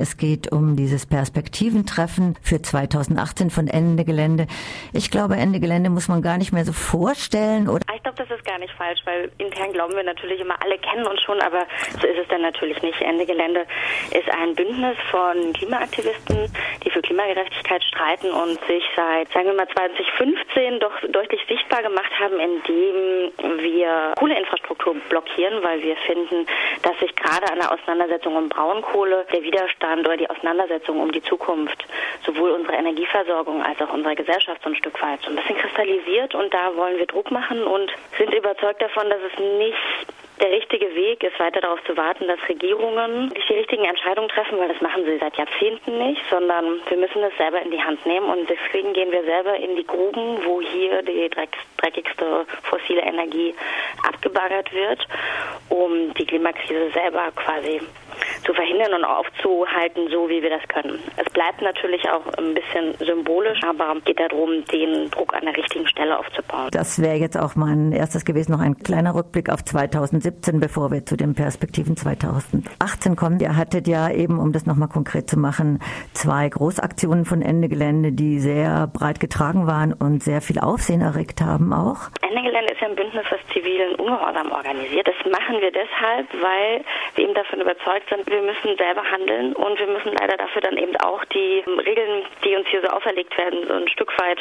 Es geht um dieses Perspektiventreffen für 2018 von Ende Gelände. Ich glaube, Ende Gelände muss man gar nicht mehr so vorstellen. Oder ich glaube, das ist gar nicht falsch, weil intern glauben wir natürlich immer, alle kennen uns schon, aber so ist es dann natürlich nicht. Ende Gelände ist ein Bündnis von Klimaaktivisten, die für Klimagerechtigkeit streiten und sich seit, sagen wir mal, 2015 doch deutlich sichtbar gemacht haben, indem wir Kohleinfrastruktur blockieren, weil wir finden, dass sich gerade an der Auseinandersetzung um Braunkohle der Widerstand oder die Auseinandersetzung um die Zukunft sowohl unserer Energieversorgung als auch unserer Gesellschaft so ein Stück weit so ein bisschen kristallisiert. Und da wollen wir Druck machen und sind überzeugt davon, dass es nicht der richtige Weg ist, weiter darauf zu warten, dass Regierungen nicht die richtigen Entscheidungen treffen, weil das machen sie seit Jahrzehnten nicht, sondern wir müssen es selber in die Hand nehmen. Und deswegen gehen wir selber in die Gruben, wo hier die dreckigste fossile Energie abgebaggert wird, um die Klimakrise selber quasi zu verhindern und aufzuhalten, so wie wir das können. Es bleibt natürlich auch ein bisschen symbolisch, aber geht darum, den Druck an der richtigen Stelle aufzubauen. Das wäre jetzt auch mein erstes gewesen, noch ein kleiner Rückblick auf 2017, bevor wir zu den Perspektiven 2018 kommen. Ihr hattet ja eben, um das nochmal konkret zu machen, zwei Großaktionen von Ende Gelände, die sehr breit getragen waren und sehr viel Aufsehen erregt haben auch. Ende Gelände ist ja ein Bündnis, was zivilen Ungehorsam organisiert. Das machen wir deshalb, weil wir eben davon überzeugt sind, wir müssen selber handeln und wir müssen leider dafür dann eben auch die Regeln, die uns hier so auferlegt werden, so ein Stück weit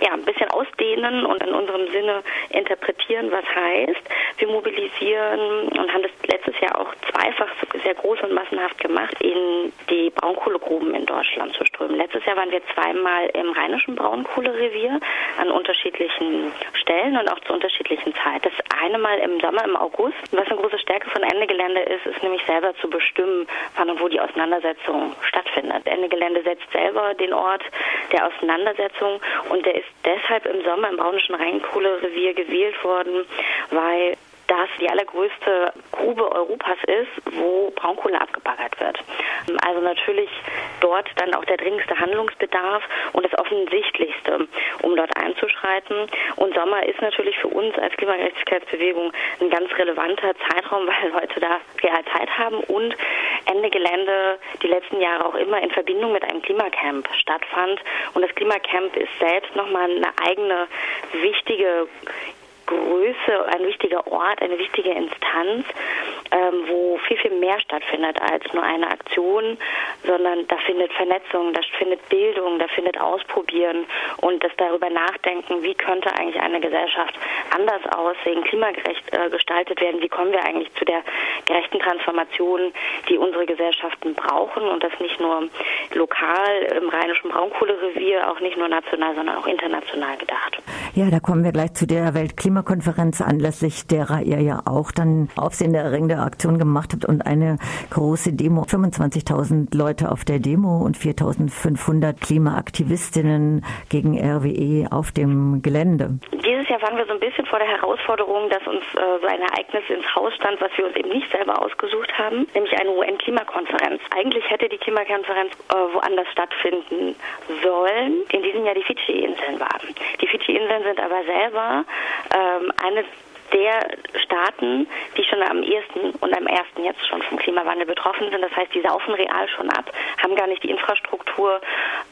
ja, ein bisschen ausdehnen und in unserem Sinne interpretieren, was heißt. Wir mobilisieren und haben das letztes Jahr auch zweifach sehr groß und massenhaft gemacht, in die Braunkohlegruben in Deutschland zu strömen. Letztes Jahr waren wir zweimal im rheinischen Braunkohlerevier an unterschiedlichen Stellen und auch zu unterschiedlichen Zeiten. Das eine Mal im Sommer, im August. Was eine große Stärke von Ende Gelände ist, ist nämlich selber zu bestimmen, wann und wo die Auseinandersetzung stattfindet. Ende Gelände setzt selber den Ort der Auseinandersetzung und der ist deshalb im Sommer im Braunischen Rheinkohlerevier gewählt worden, weil das die allergrößte Grube Europas ist, wo Braunkohle abgebaggert wird. Also natürlich dort dann auch der dringendste Handlungsbedarf und das Offensichtlichste, um dort einzuschreiten. Und Sommer ist natürlich für uns als Klimagerechtigkeitsbewegung ein ganz relevanter Zeitraum, weil Leute da real Zeit haben und Die letzten Jahre auch immer in Verbindung mit einem Klimacamp stattfand. Und das Klimacamp ist selbst nochmal eine eigene wichtige Größe, ein wichtiger Ort, eine wichtige Instanz, ähm, wo viel, viel mehr stattfindet als nur eine Aktion, sondern da findet Vernetzung, da findet Bildung, da findet Ausprobieren und das darüber nachdenken, wie könnte eigentlich eine Gesellschaft anders aussehen, klimagerecht äh, gestaltet werden, wie kommen wir eigentlich zu der gerechten Transformation, die unsere Gesellschaften brauchen und das nicht nur lokal im rheinischen Braunkohlerevier, auch nicht nur national, sondern auch international gedacht. Ja, da kommen wir gleich zu der Weltklimakonferenz, anlässlich derer ihr ja auch dann aufsehenerregende Aktion gemacht habt und eine große Demo. 25.000 Leute auf der Demo und 4.500 Klimaaktivistinnen gegen RWE auf dem Gelände. Dieses Jahr waren wir so ein bisschen vor der Herausforderung, dass uns äh, so ein Ereignis ins Haus stand, was wir uns eben nicht selber ausgesucht haben, nämlich eine UN-Klimakonferenz. Eigentlich hätte die Klimakonferenz äh, woanders stattfinden sollen. In diesem Jahr die Fidschi-Inseln waren. Die Fidschi-Inseln sind aber selber ähm, eine der Staaten, die schon am ersten und am ersten jetzt schon vom Klimawandel betroffen sind. Das heißt, die saufen real schon ab, haben gar nicht die Infrastruktur,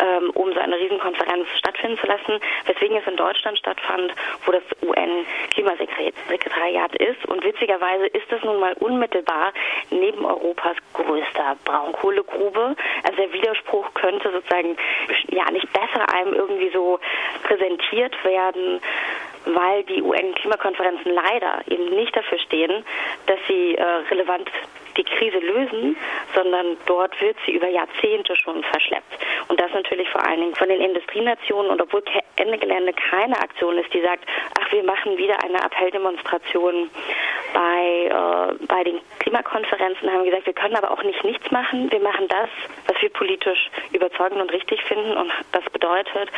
ähm, um so eine Riesenkonferenz stattfinden zu lassen, weswegen es in Deutschland stattfand, wo das UN-Klimasekretariat ist. Und witzigerweise ist es nun mal unmittelbar neben Europas größter Braunkohlegrube. Also der Widerspruch könnte sozusagen ja nicht besser einem irgendwie so präsentiert werden weil die UN-Klimakonferenzen leider eben nicht dafür stehen, dass sie äh, relevant die Krise lösen, sondern dort wird sie über Jahrzehnte schon verschleppt. Und das natürlich vor allen Dingen von den Industrienationen und obwohl Ende Gelände keine Aktion ist, die sagt, ach, wir machen wieder eine Appelldemonstration bei, äh, bei den Klimakonferenzen, haben gesagt, wir können aber auch nicht nichts machen. Wir machen das, was wir politisch überzeugend und richtig finden. Und das bedeutet,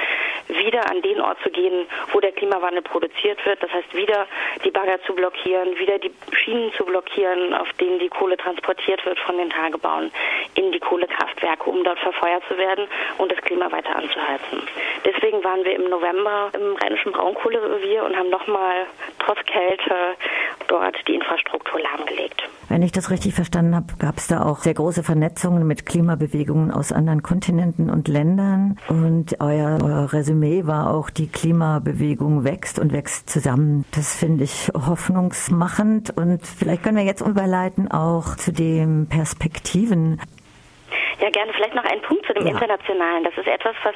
wieder an den Ort zu gehen, wo der Klimawandel produziert wird. Das heißt, wieder die Bagger zu blockieren, wieder die Schienen zu blockieren, auf denen die Kohle transportiert wird von den Tagebauen in die Kohlekraftwerke, um dort verfeuert zu werden und das Klima weiter anzuheizen. Deswegen waren wir im November im rheinischen Braunkohlerevier und haben nochmal trotz Kälte dort die Infrastruktur lahmgelegt. Wenn ich das richtig verstanden habe, gab es da auch sehr große Vernetzungen mit Klimabewegungen aus anderen Kontinenten und Ländern. Und euer, euer Resümee war auch, die Klimabewegung wächst und wächst zusammen. Das finde ich hoffnungsmachend. Und vielleicht können wir jetzt überleiten auch zu den Perspektiven. Ja, gerne. Vielleicht noch ein Punkt zu dem ja. Internationalen. Das ist etwas, was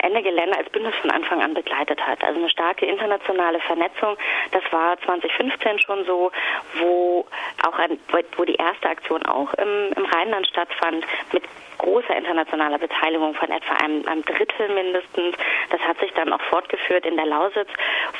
Ende Gelände als Bündnis von Anfang an begleitet hat. Also eine starke internationale Vernetzung. Das war 2015 schon so, wo auch ein, wo die erste Aktion auch im, im Rheinland stattfand mit großer internationaler Beteiligung von etwa einem, einem, Drittel mindestens. Das hat sich dann auch fortgeführt in der Lausitz,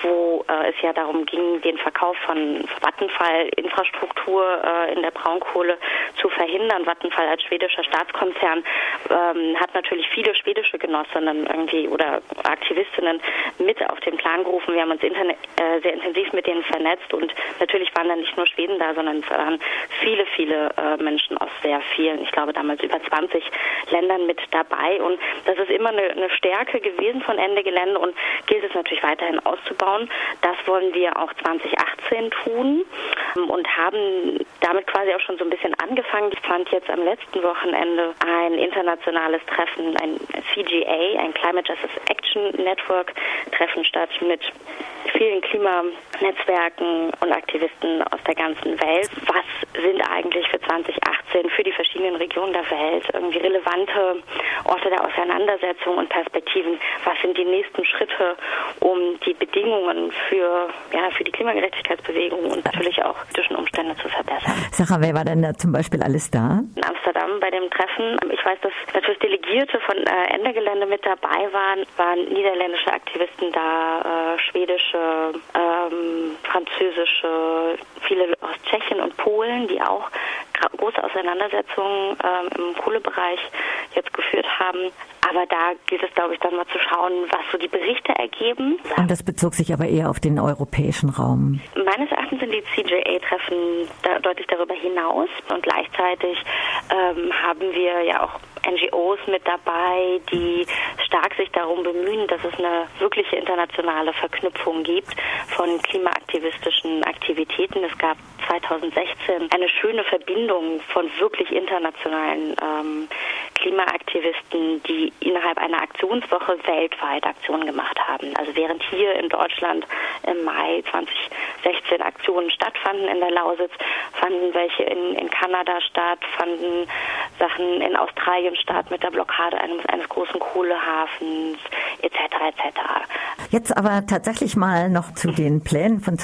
wo äh, es ja darum ging, den Verkauf von Vattenfall-Infrastruktur äh, in der Braunkohle zu verhindern. Vattenfall als schwedischer Staatskonzern ähm, hat natürlich viele schwedische Genossinnen irgendwie oder Aktivistinnen mit auf den Plan gerufen. Wir haben uns äh, sehr intensiv mit denen vernetzt und natürlich waren da nicht nur Schweden da, sondern es waren viele, viele äh, Menschen aus sehr vielen, ich glaube damals über 20 Ländern mit dabei. Und das ist immer eine, eine Stärke gewesen von Ende Gelände und gilt es natürlich weiterhin auszubauen. Das wollen wir auch 2018 tun und haben damit quasi auch schon so ein bisschen angefangen. Ich fand jetzt am letzten Wochenende ein internationales Treffen, ein CGA, ein Climate Justice Action Network Treffen statt mit vielen Klimanetzwerken und Aktivisten aus der ganzen Welt. Was sind eigentlich für 2018 für die verschiedenen Regionen der Welt irgendwie relevante Orte der Auseinandersetzung und Perspektiven? Was sind die nächsten Schritte, um die Bedingungen für, ja, für die Klimagerechtigkeitsbewegung und natürlich auch zwischen Umstände zu verbessern? Sarah, wer war denn da zum Beispiel alles da? Dem Treffen. Ich weiß, dass natürlich Delegierte von äh, Ende Gelände mit dabei waren, waren niederländische Aktivisten da, äh, schwedische, ähm, französische, viele aus Tschechien und Polen, die auch große Auseinandersetzungen ähm, im Kohlebereich jetzt geführt haben. Aber da gilt es, glaube ich, dann mal zu schauen, was so die Berichte ergeben. Und das bezog sich aber eher auf den europäischen Raum. Meines Erachtens sind die CJA-Treffen da deutlich darüber hinaus und gleichzeitig ähm, haben wir ja auch NGOs mit dabei, die stark sich darum bemühen, dass es eine wirkliche internationale Verknüpfung gibt von klimaaktivistischen Aktivitäten. Es gab 2016 eine schöne Verbindung von wirklich internationalen ähm, Klimaaktivisten, die innerhalb einer Aktionswoche weltweit Aktionen gemacht haben. Also während hier in Deutschland im Mai 2016 Aktionen stattfanden in der Lausitz, fanden welche in, in Kanada statt, fanden Sachen in Australien statt mit der Blockade eines, eines großen Kohlehafens etc. etc. Jetzt aber tatsächlich mal noch zu den Plänen von